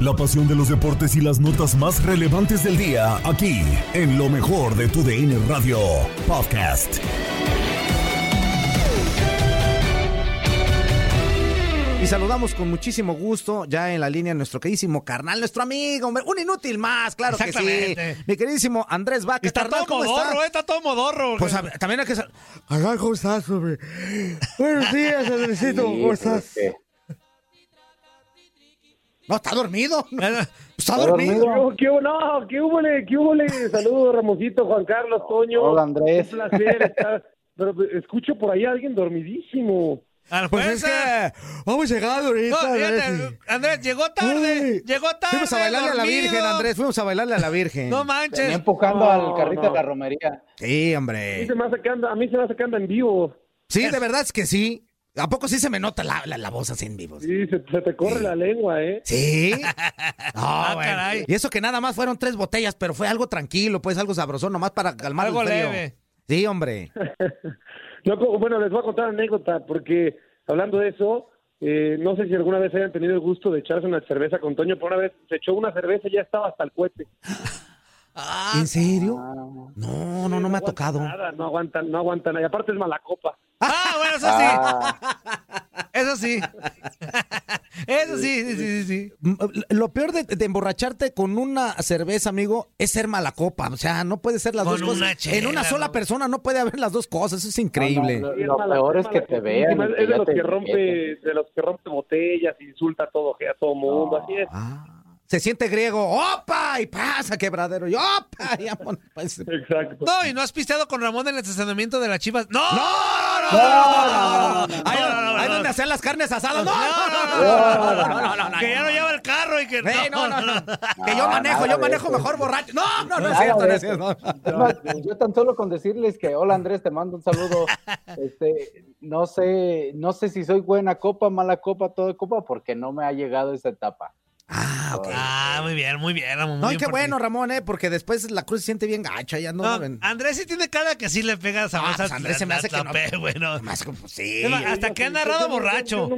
La pasión de los deportes y las notas más relevantes del día, aquí, en lo mejor de tu DN Radio Podcast. Y saludamos con muchísimo gusto ya en la línea nuestro queridísimo carnal, nuestro amigo, hombre, un inútil más, claro que sí. Mi queridísimo Andrés Vaca. Está carnal, todo ¿cómo modorro, está? eh, está todo modorro. Pues a también hay que... Carnal, ¿cómo estás, hombre? Buenos días, Andresito, ¿cómo estás? No, está dormido. Está ¿Está dormido. ¿Qué hubo? No, ¿qué hubo? ¿Qué hubo? Saludos, Ramosito, Juan Carlos, Toño. Hola, Andrés. Un placer estar. Pero escucho por ahí a alguien dormidísimo. Pues puede es que vamos llegando ahorita. No, fíjate, Andrés. Andrés, llegó tarde. Uy. llegó tarde. Fuimos a bailarle a la. Virgen, Andrés, fuimos a bailarle a la Virgen. No Venía manches. empujando No, al carrito no. de la romería. Sí, A mí hombre. se me hace que anda, a mí se me hace que anda en vivo. Sí, de verdad es que sí. ¿A poco sí se me nota la, la, la voz así en vivo? Sí, se, se te corre la lengua, ¿eh? Sí. No, Ah, bueno. caray. Y eso que nada más fueron tres botellas, pero fue algo tranquilo, pues algo sabrosón, nomás para calmar Algo el frío. leve. Sí, hombre. No, bueno, les voy a contar una anécdota, porque hablando de eso, eh, no sé si alguna vez hayan tenido el gusto de echarse una cerveza con Toño, pero una vez se echó una cerveza y ya estaba hasta el cohete. ¿En serio? Ah, No, no, no me ha tocado. Nada, no aguantan, no aguantan nada. Y aparte es mala copa. Ah, bueno, eso sí. Eso sí. Eso sí, sí, sí, sí, sí. Lo peor de, de emborracharte con una cerveza, amigo, es ser mala copa. O sea, no puede ser las Con dos una cosas. chela, en una sola ¿no? persona no puede haber las dos cosas. Eso es increíble. No, Lo peor es que te vean Es de los que rompe, de los que rompe botellas, insulta a todo, a todo mundo, así es. Ah, se siente griego. ¡Opa! Y pasa, quebradero. Y ¡opa! Y pues. Exacto. No, y no has pisteado con Ramón en el estacionamiento de las chivas. ¡No! ¡No, no, no! no, no, no! Ahí, donde hacían las carnes asadas. ¡No, no, no! no, no, no, no, Que ya no lleva el carro y que. No, no, no. Que yo manejo, yo manejo mejor borracho. No, no, no es cierto, no es cierto. Yo tan solo con decirles que, hola Andrés, te mando un saludo. Este, no sé, no sé si soy buena copa, mala copa, toda copa, porque no me ha llegado esa etapa. Ah, ok. Ah, muy bien, muy bien, Ramón. muy No, y bien qué ti. bueno, Ramón, ¿eh? Porque después la cruz se siente bien gacha. Ya no, No. Andrés sí tiene cara que sí le pega a Ah, pues Andrés se me hace que no. bueno. Más como, sí. Hasta que ha narrado borracho.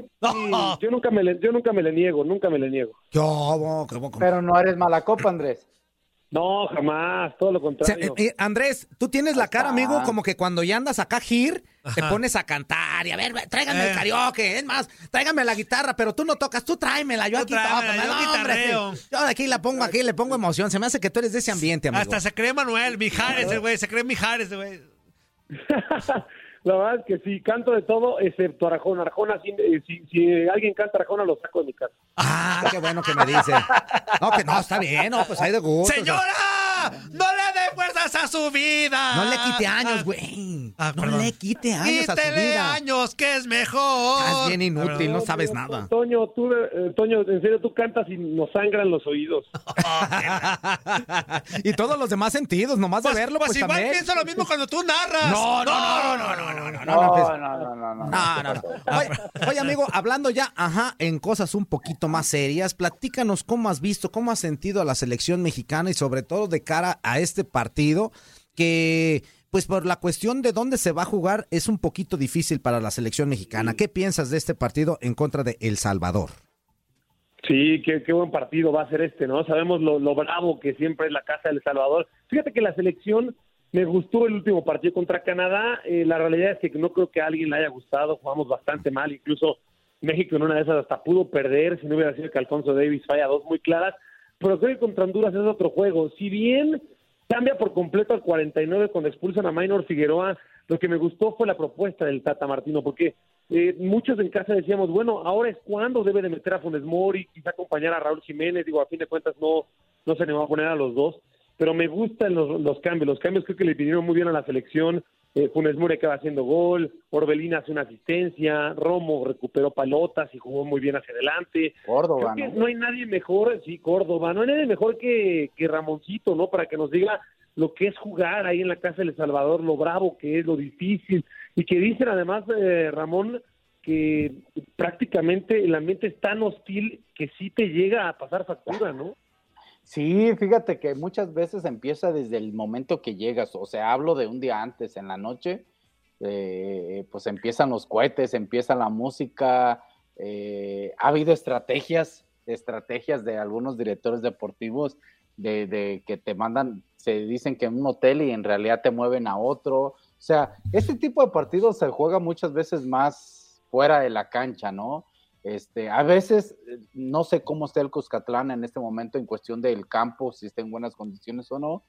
Yo, nunca me le, yo nunca me le niego, nunca me le niego. Yo, ¿cómo, cómo, cómo? Pero no eres mala copa, Andrés. No, jamás, todo lo O sea, contrario. eh, eh, Andrés, tú tienes la cara, amigo, como que cuando ya andas acá gir, te pones a cantar y a ver, tráigame Eh. el karaoke, es más, tráigame la guitarra, pero tú no tocas, tú tráemela, yo Tú aquí tráemela, toco, yo no, hombre, sí. Yo aquí la pongo aquí, le pongo emoción, se me hace que tú eres de ese ambiente, amigo. Hasta se cree Manuel, Mijares, el güey, se cree Mijares, el güey. La verdad es que sí, canto de todo, excepto Arjona. Arjona, si, eh, si, si alguien canta Arjona, lo saco de mi casa. Ah, qué bueno que me dice. No, que no, está bien, no, pues hay de gusto. ¡Señora! ¡No le dé fuerzas a su vida! No le quite años, güey. Ah, no perdón. le quite años a su Quítele vida. años, que es mejor. Estás bien inútil, no sabes No, nada. Toño, tú, eh, Toño, en serio, tú cantas y nos sangran los oídos. y todos los demás sentidos, nomás de verlo, pues, Pues igual también. pienso lo mismo cuando tú narras. No, no, no, no, no, no, no, no, No, pues- no, no, no, no. No, no, no. Oye, oye, amigo, hablando ya, ajá, en cosas un poquito más serias, platícanos cómo has visto, cómo has sentido a la selección mexicana y sobre todo de cara a este partido que, pues por la cuestión de dónde se va a jugar, es un poquito difícil para la selección mexicana. ¿Qué piensas de este partido en contra de El Salvador? Sí, qué, qué buen partido va a ser este, ¿no? Sabemos lo, lo bravo que siempre es la casa del Salvador. Fíjate que la selección me gustó el último partido contra Canadá. Eh, la realidad es que no creo que a alguien le haya gustado. Jugamos bastante mal. Incluso México en una de esas hasta pudo perder si no hubiera sido que Alfonso Davis falla dos muy claras. Pero creo que contra Honduras es otro juego. Si bien cambia por completo al 49 cuando expulsan a Maynor Figueroa, lo que me gustó fue la propuesta del Tata Martino, porque eh, muchos en casa decíamos, bueno, ahora es cuando debe de meter a Funes Mori, quizá acompañar a Raúl Jiménez, digo, a fin de cuentas no, no se le va a poner a los dos, pero me gustan los, los cambios, los cambios creo que le vinieron muy bien a la selección, eh, Funes Mori acaba haciendo gol, Orbelín hace una asistencia, Romo recuperó palotas y jugó muy bien hacia adelante. Córdoba, Creo que ¿no? no hay nadie mejor, sí, Córdoba, no hay nadie mejor que, que Ramoncito, ¿no? Para que nos diga lo que es jugar ahí en la casa del El Salvador, lo bravo que es, lo difícil, y que dicen además, eh, Ramón, que prácticamente el ambiente es tan hostil que sí te llega a pasar factura, ¿no? Sí, fíjate que muchas veces empieza desde el momento que llegas, o sea, hablo de un día antes, en la noche, eh, pues empiezan los cohetes, empieza la música, eh, ha habido estrategias, estrategias de algunos directores deportivos de, de que te mandan, se dicen que en un hotel y en realidad te mueven a otro, o sea, este tipo de partidos se juega muchas veces más fuera de la cancha, ¿no? Este, a veces eh, no sé cómo está el Cuscatlán en este momento en cuestión del campo, si está en buenas condiciones o no,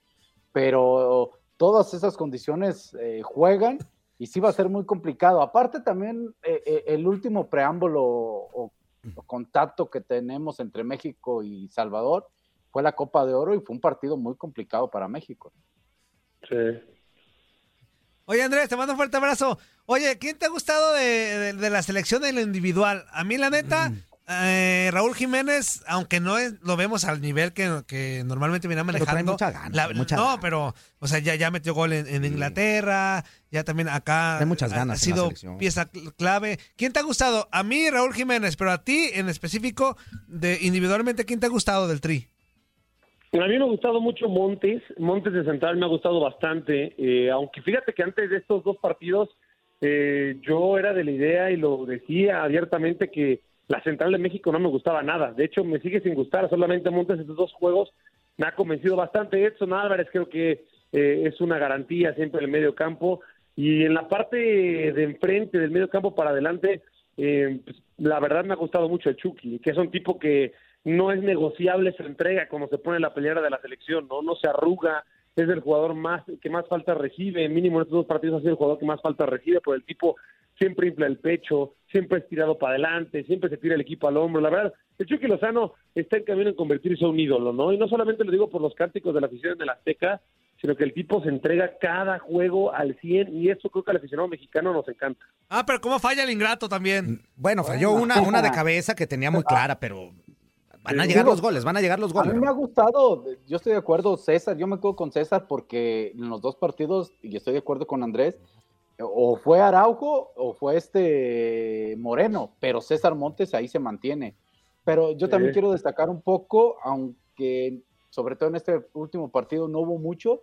pero todas esas condiciones eh, juegan y sí va a ser muy complicado. Aparte también eh, el último preámbulo o, o contacto que tenemos entre México y Salvador fue la Copa de Oro y fue un partido muy complicado para México. Sí. Oye, Andrés, te mando un fuerte abrazo. Oye, ¿quién te ha gustado de, de- de la selección en lo individual? A mí, la neta, eh, Raúl Jiménez, aunque no es- lo vemos al nivel que, que normalmente viene manejando. mucha gana, la- mucha no, gana. pero, o sea, ya, ya metió gol en, en Inglaterra, ya también acá. Trae muchas ha- ganas Ha la sido pieza cl- clave. ¿Quién te ha gustado? A mí, Raúl Jiménez, pero a ti en específico, de individualmente, ¿quién te ha gustado del Tri? A mí me ha gustado mucho Montes, Montes de Central me ha gustado bastante, eh, aunque fíjate que antes de estos dos partidos eh, yo era de la idea y lo decía abiertamente que la Central de México no me gustaba nada, de hecho me sigue sin gustar, solamente Montes estos dos juegos me ha convencido bastante, Edson Álvarez creo que eh, es una garantía siempre en el medio campo y en la parte de enfrente del medio campo para adelante, eh, pues, la verdad me ha gustado mucho el Chucky, que es un tipo que no es negociable su entrega como se pone en la peleera de la selección, no no se arruga, es el jugador más que más falta recibe, mínimo en estos dos partidos ha sido el jugador que más falta recibe, por el tipo siempre infla el pecho, siempre es tirado para adelante, siempre se tira el equipo al hombro, la verdad, el Chucky Lozano está en camino en convertirse en un ídolo, ¿no? Y no solamente lo digo por los cánticos de la afición de la Azteca, sino que el tipo se entrega cada juego al 100 y eso creo que al aficionado mexicano nos encanta. Ah, pero ¿cómo falla el ingrato también? Bueno, falló una, una de cabeza que tenía muy clara, pero van a llegar Digo, los goles, van a llegar los A mí goles. me ha gustado, yo estoy de acuerdo, César, yo me quedo con César porque en los dos partidos, y estoy de acuerdo con Andrés, o fue Araujo o fue este Moreno, pero César Montes ahí se mantiene. Pero yo también Sí. quiero destacar un poco, aunque sobre todo en este último partido no hubo mucho,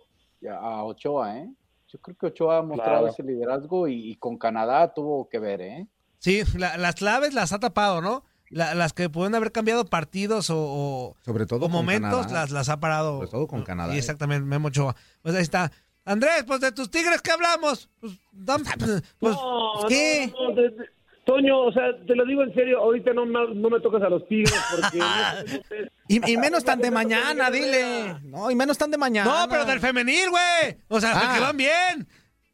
a Ochoa, ¿eh? Yo creo que Ochoa ha mostrado Claro. ese liderazgo y, y con Canadá tuvo que ver, ¿eh? Sí, la- las claves las ha tapado, ¿no? La- las que pueden haber cambiado partidos o, o- Sobre todo o momentos Canadá. las, las ha parado. Sobre todo con Canadá, Y eh. exactamente, Memo Ochoa. Pues ahí está. Andrés, pues de tus tigres, ¿qué hablamos? Pues, pues, No, ¿qué? no, no, de- de- Toño, o sea, te lo digo en serio, ahorita no, me- no me tocas a los tigres porque... sé. Y, y menos tan de mañana, dile. No, y menos tan de mañana. No, pero del femenil, güey. O sea, Ah. que van bien.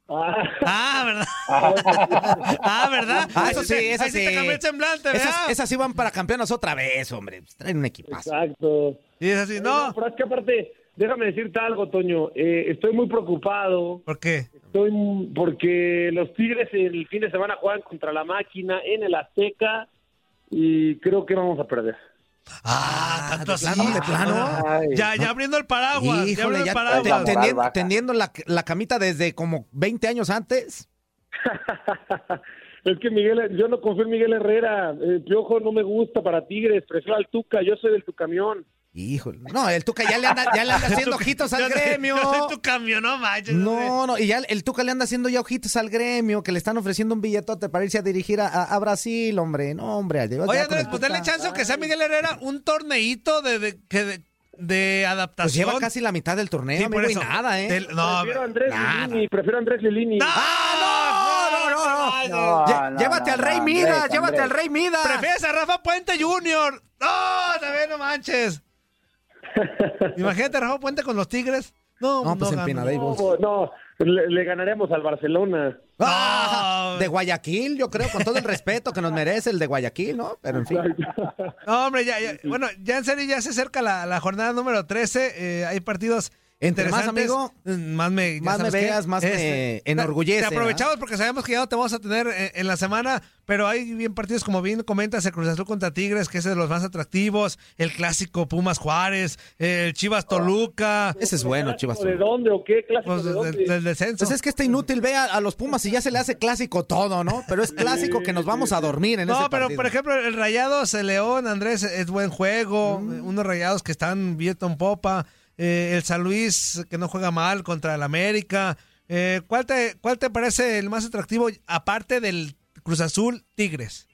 Ah, ¿verdad? ah, ¿verdad? Ah, eso sí, eso ahí sí. te semblante. Esas, esas sí van para campeonas otra vez, hombre. Traen un equipazo. Exacto. Y es así, no. Pero es que aparte, déjame decirte algo, Toño. Eh, estoy muy preocupado. ¿Por qué? Estoy porque los Tigres el fin de semana juegan contra la máquina en el Azteca y creo que vamos a perder. Ah, tanto así. plano, de plano. Ay. Ya, ya abriendo el paraguas. ya Híjole, abriendo el ya paraguas. te- Paraguas. tendiendo, Vaca. tendiendo la, la camita desde como 20 años antes. es que Miguel, yo no confío en Miguel Herrera. El Piojo no me gusta para Tigres. Prefiero al Tuca. Yo soy del Tucamión. Híjole. No, el Tuca ya le anda, ya le anda haciendo ojitos al gremio. Yo soy tu cambio, no manches. No, no, y ya el Tuca le anda haciendo ya ojitos al gremio, que le están ofreciendo un billetote para irse a dirigir a, a- a Brasil, hombre. No, hombre. Oye, Andrés, pues denle chance que sea Miguel Herrera un torneito de, de, que de, de adaptación. Pues lleva casi la mitad del torneo, Sí, por amigo, y eso. nada, ¿eh? Del- no, prefiero a Andrés nada. Lilini. Prefiero a Andrés Lilini. ¡No! ¡Ah, no, no, no, no! No, no, llévate no, al Rey Andrés, Midas, llévate Andrés. al Rey Midas. Prefieres a Rafa Puente Jr. No, también no manches. Imagínate Rafa Puente con los Tigres. No, No, pues. Pinadables. No, no, le, le ganaremos al Barcelona. Ah, No. de Guayaquil, yo creo, con todo el respeto que nos merece el de Guayaquil, ¿no? Pero en fin. No, hombre, ya, ya. Bueno, ya en serio, ya se acerca la, la jornada número 13. eh, hay partidos. Entre más, amigo, más me, ya más me qué. veas, más me enorgullece, Te aprovechamos porque sabemos que ya no te vamos a tener eh, en, la semana, pero hay bien partidos, como bien comentas, el Cruz Azul contra Tigres, que es de los más atractivos, el clásico Pumas Juárez, el Chivas Toluca. Ese es bueno, Chivas. ¿De dónde o qué? ¿Clásico Pues, de del, dónde? del descenso. Pues es que está inútil, ve a, a los Pumas y ya se le hace clásico todo, ¿no? Pero es clásico que nos vamos a dormir en No, ese pero partido. por ejemplo, el Rayados, el León, Andrés, es buen juego. Mm. Unos Rayados que están viento en popa. Eh, el San Luis, que no juega mal contra el América. Eh, ¿cuál, te, ¿Cuál te parece el más atractivo, aparte del Cruz Azul Tigres?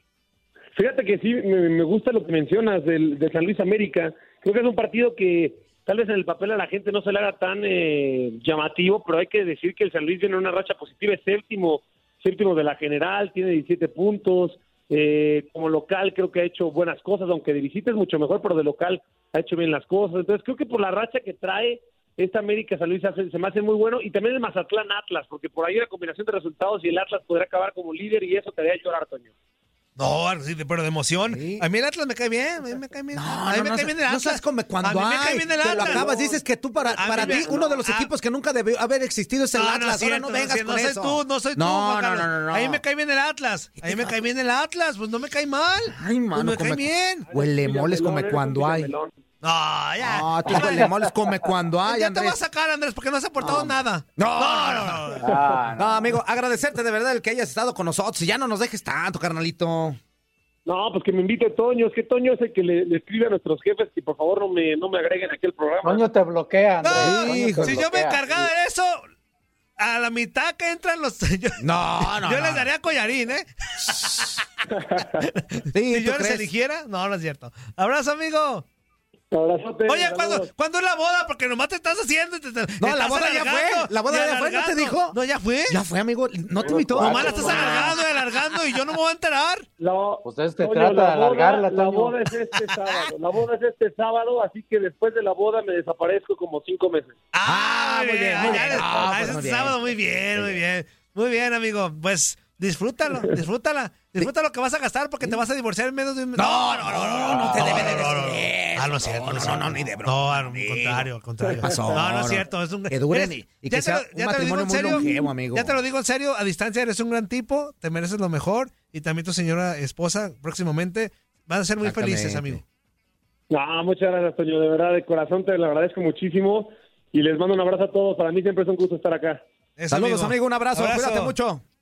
Fíjate que sí, me, gusta lo que mencionas del, de San Luis América. Creo que es un partido que tal vez en el papel a la gente no se le haga tan eh, llamativo, pero hay que decir que el San Luis viene en una racha positiva, es séptimo, séptimo de la general, tiene 17 puntos. Eh, como local creo que ha hecho buenas cosas, aunque de visita es mucho mejor, pero de local ha hecho bien las cosas. Entonces creo que por la racha que trae esta América San Luis se me hace muy bueno y también el Mazatlán Atlas, porque por ahí una combinación de resultados y el Atlas podría acabar como líder y eso te haría llorar, Toño. No, sí, pero de emoción. Sí. A mí el Atlas me cae bien, a mí me cae bien. No, a mí no, me no, cae bien el no Atlas. sabes como cuando a mí me cae hay, bien el te lo Atlas. acabas, dices que tú para, para ti uno de los a- equipos que nunca debió haber existido es el No, no Atlas, ahora cierto, no vengas con no eso. soy tú, no soy tú, no, no, no, no, no. A mí me cae bien el Atlas. A mí me cae bien el Atlas, pues no me cae mal. Ay, Pues mano, me cae bien. huele moles come cuando hay. No, ya. Ah, tú moles come cuando hay, ya te voy a sacar, Andrés, porque no has aportado nada. No, no, no, no. Ah, No, amigo, agradecerte de verdad el que hayas estado con nosotros y ya no nos dejes tanto, carnalito. No, pues que me invite Toño, es que Toño es el que le, le escribe a nuestros jefes que por favor no me, no me agreguen aquí al programa. Toño te bloquea, Andrés. No, te si yo me encargara de eso, a la mitad que entran los. Yo, No, no, yo no. les daría collarín, ¿eh? Sí, Si ¿tú yo les crees? eligiera, no, no es cierto. Abrazo, amigo. Abrazote, Oye. ¿cuándo, ¿cuándo es la boda? Porque nomás te estás haciendo. te- te- No, la boda ya fue, la boda ya fue, ¿no te dijo? No, ya fue. Ya fue, amigo. ¿No te invitó? Nomás la estás alargando y alargando y yo no me voy a enterar. No, Pues este Toño, trata de alargarla, La boda es este sábado. La boda es este sábado, así que después de la boda me desaparezco como cinco meses. Ah, muy bien, muy bien. Ah, pues muy bien. sábado, muy bien, muy bien. Muy bien, amigo. Pues disfrútalo, disfrútala. Disfruta lo que vas a gastar porque te vas a divorciar en menos de un No, no, no, no, no te debe de decir. Ah, no es cierto. No, no, ni de broma, No, al contrario, al contrario. No, no es No. cierto. Es un... Que y- sea un matrimonio muy serio. longevo, amigo. Ya te lo digo en serio, a distancia eres un gran tipo, te mereces lo mejor y también tu señora esposa próximamente van a ser muy felices, amigo. No, muchas gracias, Toño. De verdad, de corazón te lo agradezco muchísimo y les mando un abrazo a todos. Para mí siempre es un gusto estar acá. Saludos, amigo. Un. Abrazo. Cuídate mucho.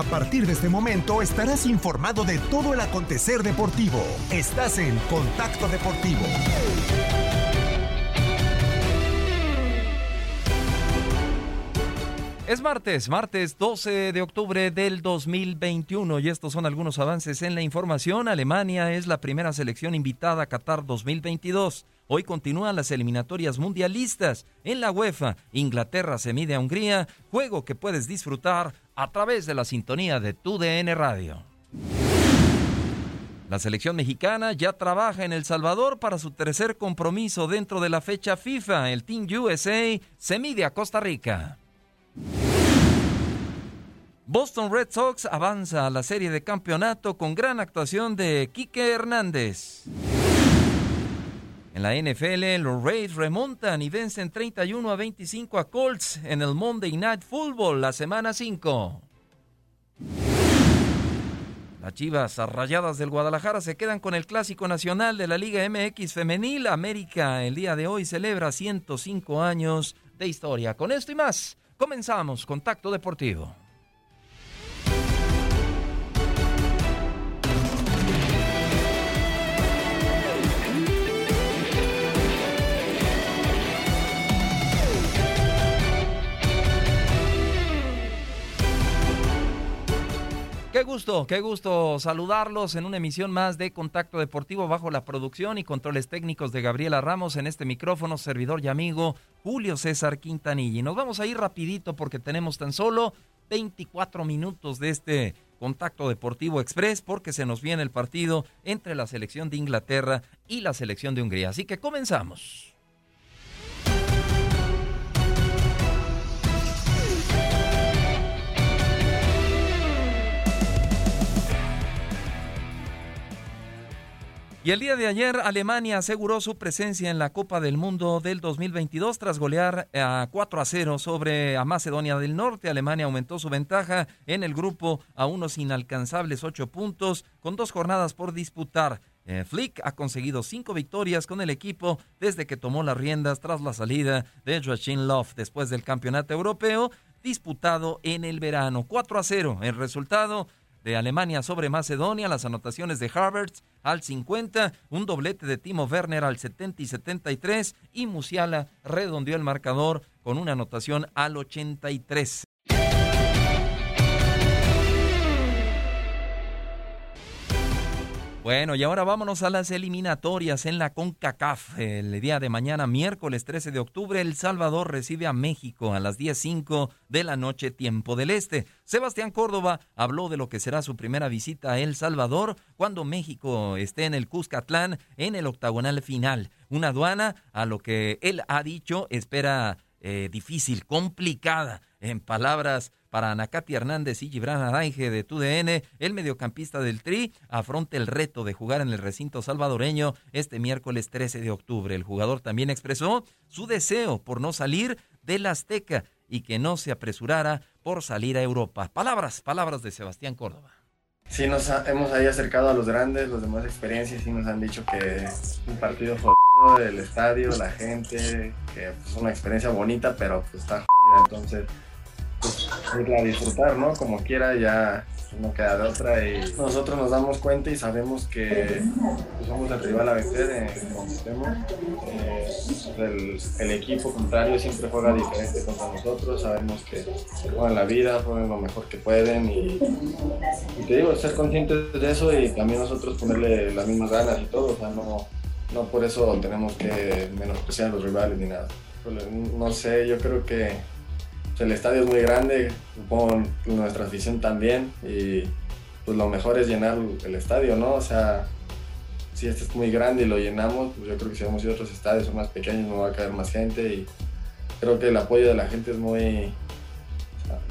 A partir de este momento estarás informado de todo el acontecer deportivo. Estás en Contacto Deportivo. Es martes, martes 12 de octubre del 2021 y estos son algunos avances en la información. Alemania es la primera selección invitada a Qatar 2022. Hoy continúan las eliminatorias mundialistas en la UEFA. Inglaterra se mide a Hungría, juego que puedes disfrutar a través de la sintonía de tu DN Radio. La selección mexicana ya trabaja en El Salvador para su tercer compromiso dentro de la fecha FIFA. El Team USA se mide a Costa Rica. Boston Red Sox avanza a la serie de campeonato con gran actuación de Quique Hernández. En la NFL, los Rays remontan y vencen 31 a 25 a Colts en el Monday Night Football la semana 5. Las Chivas Rayadas del Guadalajara se quedan con el clásico nacional de la Liga MX Femenil. América el día de hoy celebra 105 años de historia. Con esto y más, comenzamos Contacto Deportivo. Qué gusto, qué gusto saludarlos en una emisión más de Contacto Deportivo bajo la producción y controles técnicos de Gabriela Ramos en este micrófono, servidor y amigo Julio César Quintanilla. Y nos vamos a ir rapidito porque tenemos tan solo 24 minutos de este Contacto Deportivo Express porque se nos viene el partido entre la selección de Inglaterra y la selección de Hungría. Así que comenzamos. Y el día de ayer Alemania aseguró su presencia en la Copa del Mundo del 2022 tras golear a 4 a 0 sobre a Macedonia del Norte. Alemania aumentó su ventaja en el grupo a unos inalcanzables 8 puntos con dos jornadas por disputar. Eh, Flick ha conseguido cinco victorias con el equipo desde que tomó las riendas tras la salida de Joachim Löw después del campeonato europeo disputado en el verano. 4 a 0 el resultado de Alemania sobre Macedonia, las anotaciones de Harvard al 50, un doblete de Timo Werner al 70 y 73 y Musiala redondeó el marcador con una anotación al 83. Bueno, y ahora vámonos a las eliminatorias en la CONCACAF. El día de mañana, miércoles 13 de octubre, El Salvador recibe a México a las 10.05 de la noche, tiempo del este. Sebastián Córdoba habló de lo que será su primera visita a El Salvador cuando México esté en el Cuscatlán en el octagonal final. Una aduana, a lo que él ha dicho, espera eh, difícil, complicada. En palabras para Anacati Hernández y Gibran Araige de TUDN, el mediocampista del Tri afronta el reto de jugar en el recinto salvadoreño este miércoles 13 de octubre. El jugador también expresó su deseo por no salir del Azteca y que no se apresurara por salir a Europa. Palabras, palabras de Sebastián Córdoba. Sí, nos hemos ahí acercado a los grandes, los demás experiencias, y nos han dicho que es un partido jodido, el estadio, la gente, que es pues, una experiencia bonita, pero pues está jodida, entonces pues, a disfrutar, ¿no? Como quiera, ya no queda de otra. Y nosotros nos damos cuenta y sabemos que pues, somos el rival a vencer en el sistema. Eh, el, equipo contrario siempre juega diferente contra nosotros. Sabemos que juegan la vida, juegan lo mejor que pueden. Y, te digo, ser conscientes de eso y también nosotros ponerle las mismas ganas y todo. O sea, no, no por eso tenemos que menospreciar a los rivales ni nada. No sé, yo creo que el estadio es muy grande, supongo nuestra afición también, y pues lo mejor es llenar el estadio, ¿no? O sea, si este es muy grande y lo llenamos, pues yo creo que si vamos a ir a otros estadios son más pequeños, no va a caer más gente y creo que el apoyo de la gente es muy...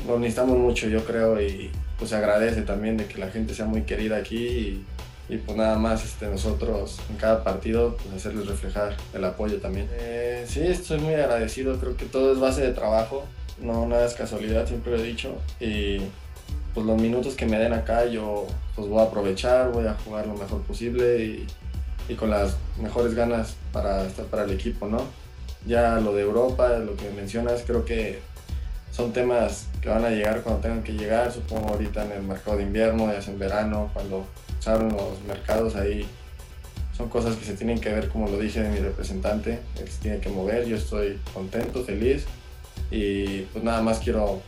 lo necesitamos mucho, yo creo, y pues se agradece también de que la gente sea muy querida aquí y, pues nada más este, nosotros en cada partido pues hacerles reflejar el apoyo también. Eh, sí, estoy muy agradecido, creo que todo es base de trabajo, no nada es casualidad, siempre lo he dicho. Y pues los minutos que me den acá yo pues voy a aprovechar, voy a jugar lo mejor posible y, con las mejores ganas para estar para el equipo, ¿no? Ya lo de Europa, lo que mencionas, creo que son temas que van a llegar cuando tengan que llegar, supongo ahorita en el mercado de invierno, ya sea en verano, cuando se abren los mercados ahí. Son cosas que se tienen que ver, como lo dije de mi representante, se tiene que mover. Yo estoy contento, feliz y pues nada más quiero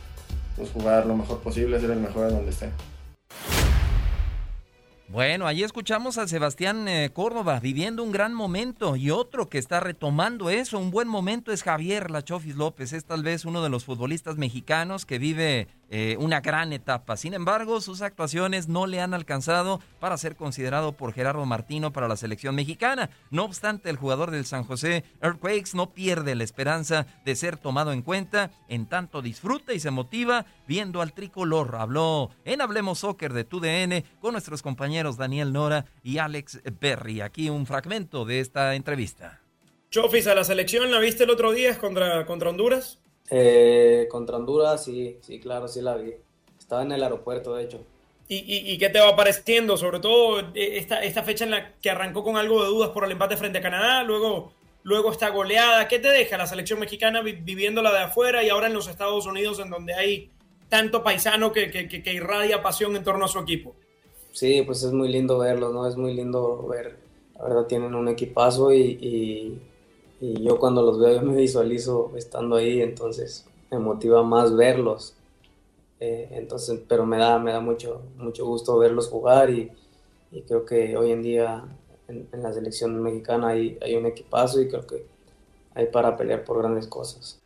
pues jugar lo mejor posible, ser el mejor en donde esté. Bueno, ahí escuchamos a Sebastián eh, Córdoba viviendo un gran momento y otro que está retomando eso, un buen momento es Javier Lachofis López, es tal vez uno de los futbolistas mexicanos que vive eh, una gran etapa. Sin embargo, sus actuaciones no le han alcanzado para ser considerado por Gerardo Martino para la selección mexicana. No obstante, el jugador del San José Earthquakes no pierde la esperanza de ser tomado en cuenta, en tanto disfruta y se motiva viendo al tricolor. Habló en Hablemos Soccer de TUDN con nuestros compañeros Daniel Nora y Alex Berry. Aquí un fragmento de esta entrevista. Chofis, a la selección la viste el otro día contra, contra Honduras. Eh, contra Honduras, sí, sí, claro, sí la vi. Estaba en el aeropuerto, de hecho. ¿Y, qué te va pareciendo? Sobre todo eh, esta, esta fecha en la que arrancó con algo de dudas por el empate frente a Canadá, luego, luego esta goleada. ¿Qué te deja la selección mexicana viviéndola de afuera y ahora en los Estados Unidos, en donde hay tanto paisano que, que, irradia pasión en torno a su equipo? Sí, pues es muy lindo verlo, ¿no? Es muy lindo ver. La verdad, tienen un equipazo y y yo cuando los veo yo me visualizo estando ahí, entonces me motiva más verlos. Eh, entonces, pero me da, me da mucho, mucho gusto verlos jugar y, creo que hoy en día en, en, la selección mexicana hay, hay un equipazo y creo que hay para pelear por grandes cosas.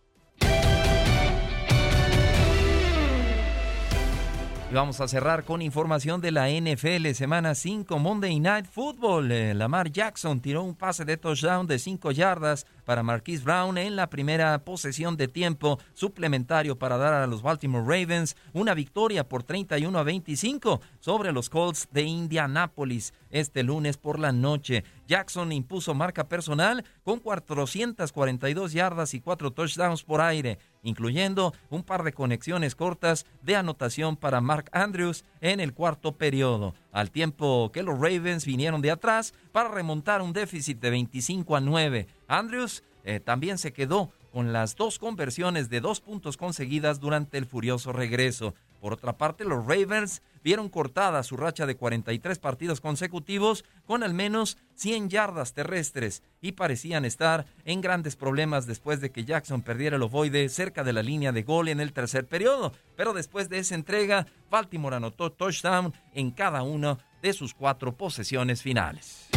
Y vamos a cerrar con información de la NFL semana 5 Monday Night Football. Eh, Lamar Jackson tiró un pase de touchdown de 5 yardas para Marquise Brown en la primera posesión de tiempo suplementario para dar a los Baltimore Ravens una victoria por 31 a 25 sobre los Colts de Indianápolis este lunes por la noche. Jackson impuso marca personal con 442 yardas y 4 touchdowns por aire, incluyendo un par de conexiones cortas de anotación para Mark Andrews en el cuarto periodo, al tiempo que los Ravens vinieron de atrás para remontar un déficit de 25 a 9. Andrews eh, también se quedó con las dos conversiones de dos puntos conseguidas durante el furioso regreso. Por otra parte, los Ravens vieron cortada su racha de 43 partidos consecutivos con al menos 100 yardas terrestres y parecían estar en grandes problemas después de que Jackson perdiera el ovoide cerca de la línea de gol en el tercer periodo. Pero después de esa entrega, Baltimore anotó touchdown en cada una de sus cuatro posesiones finales.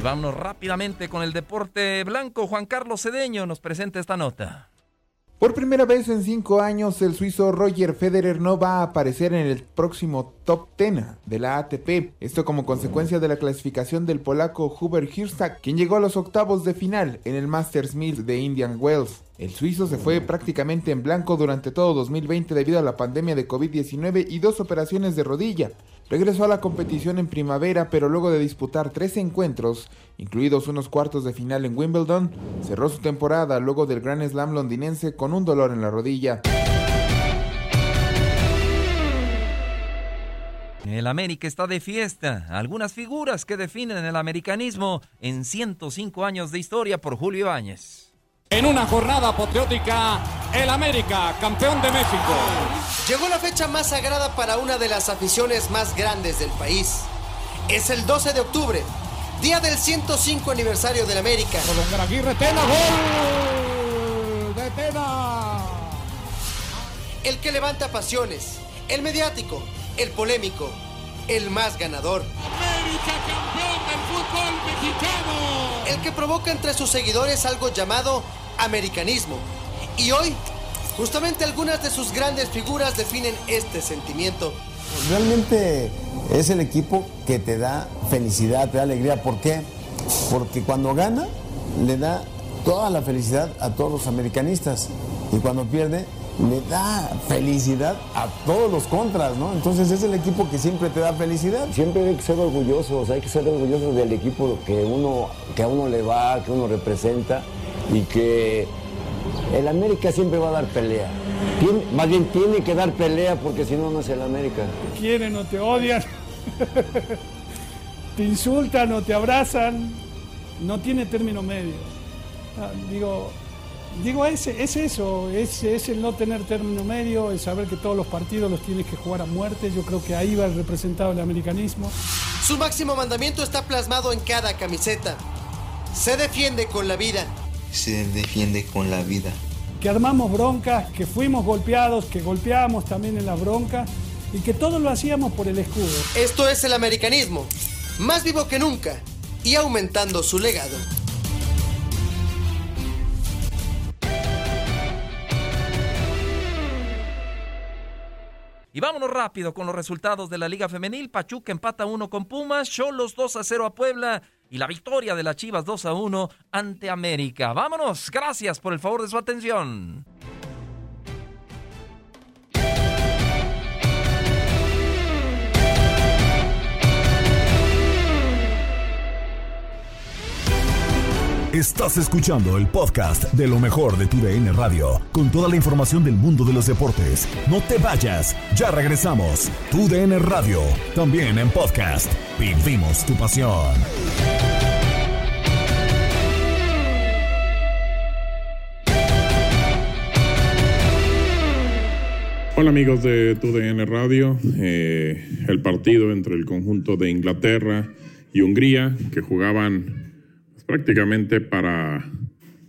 Y vámonos rápidamente con el deporte blanco. Juan Carlos Cedeño nos presenta esta nota. Por primera vez en cinco años, el suizo Roger Federer no va a aparecer en el próximo top 10 de la ATP. Esto como consecuencia de la clasificación del polaco Hubert Hirstak, quien llegó a los octavos de final en el Masters 1000 de Indian Wells. El suizo se fue prácticamente en blanco durante todo 2020 debido a la pandemia de COVID-19 y dos operaciones de rodilla. Regresó a la competición en primavera, pero luego de disputar tres encuentros, incluidos unos cuartos de final en Wimbledon, cerró su temporada luego del Grand Slam londinense con un dolor en la rodilla. El América está de fiesta. Algunas figuras que definen el americanismo en 105 años de historia por Julio Áñez. En una jornada patriótica, el América, campeón de México. Llegó la fecha más sagrada para una de las aficiones más grandes del país. Es el 12 de octubre, día del 105 aniversario del América. Aguirre, Tena, gol de Tena. El que levanta pasiones, el mediático, el polémico, el más ganador. América, campeón del fútbol mexicano. El que provoca entre sus seguidores algo llamado americanismo. Y hoy, justamente algunas de sus grandes figuras definen este sentimiento. Realmente es el equipo que te da felicidad, te da alegría. ¿Por qué? Porque cuando gana, le da toda la felicidad a todos los americanistas. Y cuando pierde, le da felicidad a todos los contras, ¿no? Entonces es el equipo que siempre te da felicidad. Siempre hay que ser orgullosos, hay que ser orgullosos del equipo que uno, que a uno le va, que uno representa y que el América siempre va a dar pelea. más bien tiene que dar pelea porque si no, no es el América. Te quieren o te odian, te insultan o te abrazan, no tiene término medio. Ah, digo, digo es, es eso, es, es el no tener término medio, el saber que todos los partidos los tienes que jugar a muerte. Yo creo que ahí va representado el americanismo. Su máximo mandamiento está plasmado en cada camiseta. Se defiende con la vida se defiende con la vida. Que armamos broncas, que fuimos golpeados, que golpeábamos también en las broncas y que todo lo hacíamos por el escudo. Esto es el americanismo, más vivo que nunca y aumentando su legado. Y vámonos rápido con los resultados de la Liga Femenil. Pachuca empata 1 con Pumas, Cholos 2 a 0 a Puebla y la victoria de las Chivas 2 a 1 ante América. Vámonos, gracias por el favor de su atención. Estás escuchando el podcast de lo mejor de tu DN Radio, con toda la información del mundo de los deportes. No te vayas, ya regresamos. Tu DN Radio, también en podcast. Vivimos tu pasión. Hola amigos de TUDN Radio, eh, el partido entre el conjunto de Inglaterra y Hungría que jugaban prácticamente para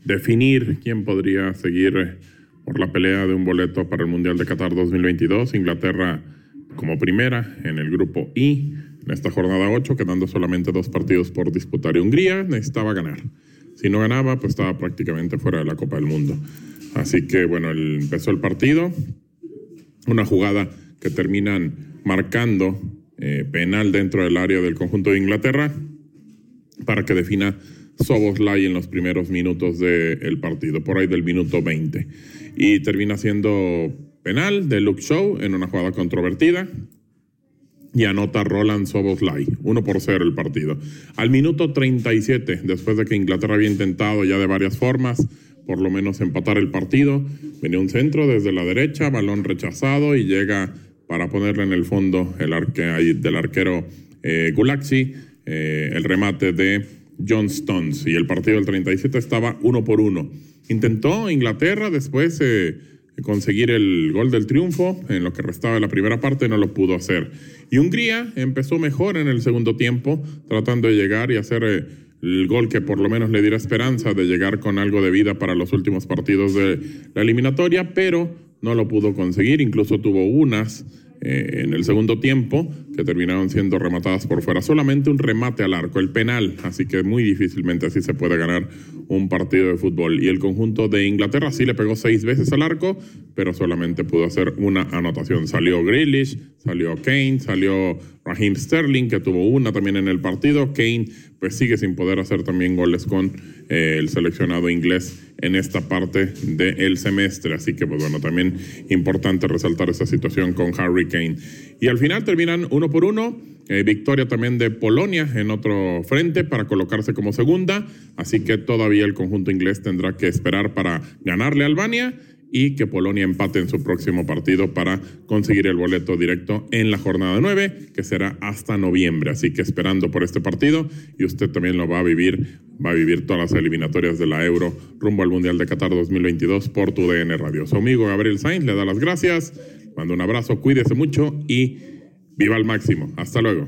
definir quién podría seguir por la pelea de un boleto para el Mundial de Qatar 2022. Inglaterra como primera en el grupo I en esta jornada 8, quedando solamente dos partidos por disputar y Hungría necesitaba ganar. Si no ganaba, pues estaba prácticamente fuera de la Copa del Mundo. Así que bueno, empezó el partido, una jugada que terminan marcando eh, penal dentro del área del conjunto de Inglaterra para que defina Soboslai en los primeros minutos del partido, por ahí del minuto 20. Y termina siendo penal de Luke Shaw en una jugada controvertida. Y anota Roland Soboslai, 1 por 0 el partido. Al minuto 37, después de que Inglaterra había intentado ya de varias formas, por lo menos empatar el partido, venía un centro desde la derecha, balón rechazado y llega para ponerle en el fondo el arque, del arquero eh, Gulaxi, eh, el remate de John Stones. Y el partido del 37 estaba uno por uno. Intentó Inglaterra después eh, conseguir el gol del triunfo en lo que restaba de la primera parte, no lo pudo hacer. Y Hungría empezó mejor en el segundo tiempo, tratando de llegar y hacer eh, el gol que por lo menos le diera esperanza de llegar con algo de vida para los últimos partidos de la eliminatoria, pero no lo pudo conseguir, incluso tuvo unas eh, en el segundo tiempo que terminaron siendo rematadas por fuera. Solamente un remate al arco, el penal, así que muy difícilmente así se puede ganar un partido de fútbol. Y el conjunto de Inglaterra sí le pegó seis veces al arco, pero solamente pudo hacer una anotación. Salió Grealish, salió Kane, salió Raheem Sterling, que tuvo una también en el partido. Kane pues sigue sin poder hacer también goles con eh, el seleccionado inglés en esta parte del semestre. Así que, pues bueno, también importante resaltar esa situación con Harry Kane. Y al final terminan uno por uno. Eh, victoria también de Polonia en otro frente para colocarse como segunda. Así que todavía el conjunto inglés tendrá que esperar para ganarle a Albania y que Polonia empate en su próximo partido para conseguir el boleto directo en la jornada 9, que será hasta noviembre. Así que esperando por este partido y usted también lo va a vivir, va a vivir todas las eliminatorias de la Euro rumbo al Mundial de Qatar 2022 por tu DN Radio. Su amigo Gabriel Sainz le da las gracias, manda un abrazo, cuídese mucho y viva al máximo. Hasta luego.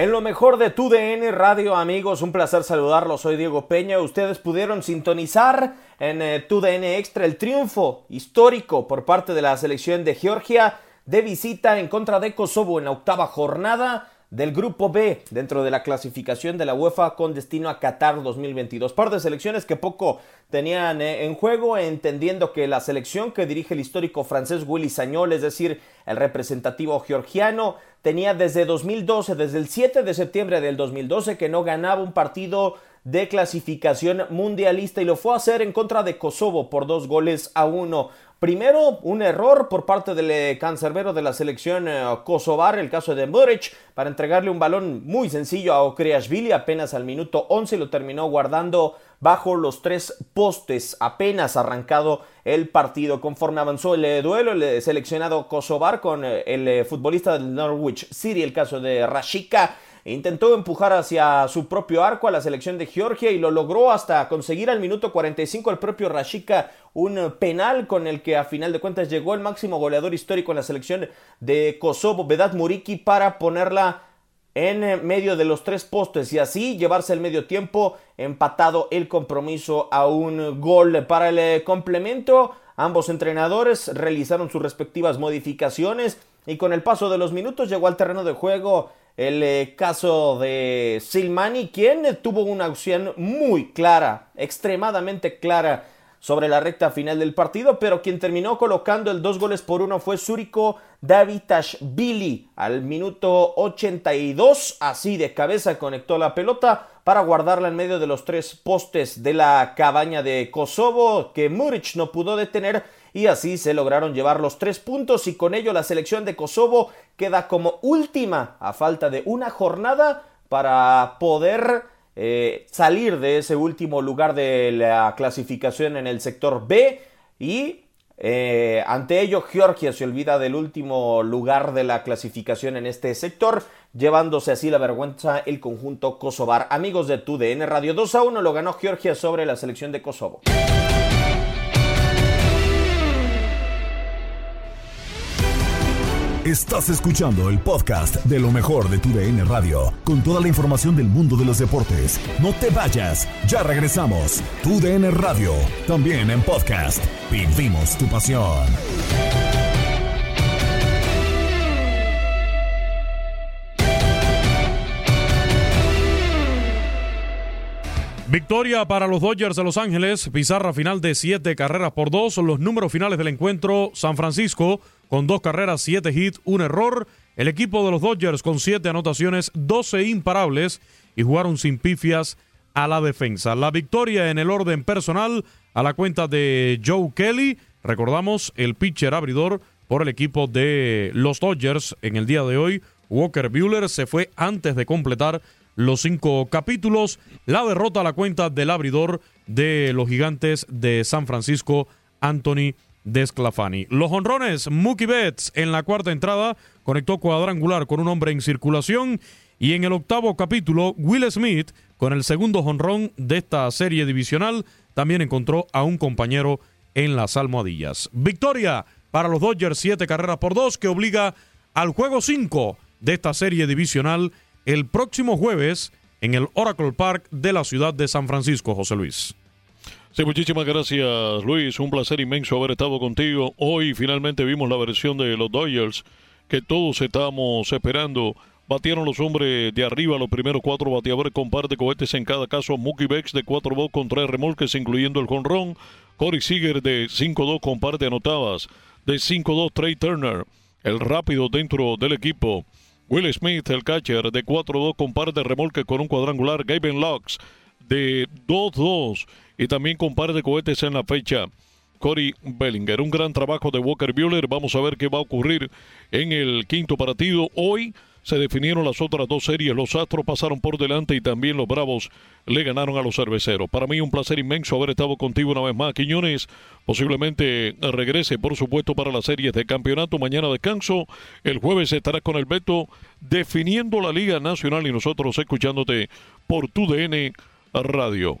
En lo mejor de tu DN Radio, amigos, un placer saludarlos. Soy Diego Peña. Ustedes pudieron sintonizar en eh, tu DN Extra el triunfo histórico por parte de la selección de Georgia de visita en contra de Kosovo en la octava jornada del grupo B dentro de la clasificación de la UEFA con destino a Qatar 2022. Par de selecciones que poco tenían eh, en juego, entendiendo que la selección que dirige el histórico francés Willy Sagnol, es decir, el representativo georgiano, tenía desde 2012, desde el 7 de septiembre del 2012, que no ganaba un partido de clasificación mundialista y lo fue a hacer en contra de Kosovo por dos goles a uno. Primero, un error por parte del eh, cancerbero de la selección eh, kosovar, el caso de Muric, para entregarle un balón muy sencillo a Okreashvili apenas al minuto 11 lo terminó guardando bajo los tres postes, apenas arrancado el partido. Conforme avanzó el eh, duelo, el seleccionado Kosovar con el futbolista del Norwich City, el caso de Rashika, intentó empujar hacia su propio arco a la selección de Georgia y lo logró hasta conseguir al minuto 45 el propio Rashika un penal con el que a final de cuentas llegó el máximo goleador histórico en la selección de Kosovo, Vedat Muriki, para ponerla en medio de los tres postes y así llevarse el medio tiempo empatado el compromiso a un gol para el eh, complemento. Ambos entrenadores realizaron sus respectivas modificaciones y con el paso de los minutos llegó al terreno de juego el eh, caso de Silmani, quien tuvo una opción muy clara, extremadamente clara sobre la recta final del partido, pero quien terminó colocando el dos goles por uno fue Zuriko Davitashvili al minuto 82, así de cabeza conectó la pelota para guardarla en medio de los tres postes de la cabaña de Kosovo que Muric no pudo detener y así se lograron llevar los tres puntos y con ello la selección de Kosovo queda como última a falta de una jornada para poder eh, salir de ese último lugar de la clasificación en el sector B y eh, ante ello Georgia se olvida del último lugar de la clasificación en este sector llevándose así la vergüenza el conjunto kosovar. Amigos de TUDN Radio 2 a 1 lo ganó Georgia sobre la selección de Kosovo. Estás escuchando el podcast de lo mejor de tu DN Radio, con toda la información del mundo de los deportes. No te vayas, ya regresamos. Tu DN Radio, también en podcast. Vivimos tu pasión. Victoria para los Dodgers de Los Ángeles, pizarra final de siete carreras por dos. Los números finales del encuentro: San Francisco con dos carreras, siete hits, un error. El equipo de los Dodgers con siete anotaciones, 12 imparables y jugaron sin pifias a la defensa. La victoria en el orden personal a la cuenta de Joe Kelly. Recordamos el pitcher abridor por el equipo de los Dodgers en el día de hoy. Walker Bueller se fue antes de completar los cinco capítulos. La derrota a la cuenta del abridor de los gigantes de San Francisco, Anthony Desclafani. Los honrones, Mookie Betts en la cuarta entrada conectó cuadrangular con un hombre en circulación. Y en el octavo capítulo, Will Smith, con el segundo honrón de esta serie divisional, también encontró a un compañero en las almohadillas. Victoria para los Dodgers, siete carreras por dos, que obliga al juego 5 de esta serie divisional el próximo jueves en el Oracle Park de la ciudad de San Francisco, José Luis. Sí, muchísimas gracias Luis, un placer inmenso haber estado contigo. Hoy finalmente vimos la versión de los Dodgers que todos estábamos esperando. Batieron los hombres de arriba, los primeros cuatro bateadores con par de cohetes en cada caso. Mookie Becks de 4-2 con tres remolques, incluyendo el jonrón. Corey Seager de 5-2 con par de anotadas. De 5-2 Trey Turner, el rápido dentro del equipo. Will Smith, el catcher, de 4-2 con par de remolques con un cuadrangular. Gavin Locks de 2-2 y también con par de cohetes en la fecha. Cory Bellinger, un gran trabajo de Walker Buehler. Vamos a ver qué va a ocurrir en el quinto partido. Hoy se definieron las otras dos series. Los Astros pasaron por delante y también los Bravos le ganaron a los cerveceros. Para mí un placer inmenso haber estado contigo una vez más. Quiñones posiblemente regrese, por supuesto, para las series de campeonato. Mañana descanso. El jueves estarás con el Beto definiendo la Liga Nacional y nosotros escuchándote por tu DN Radio.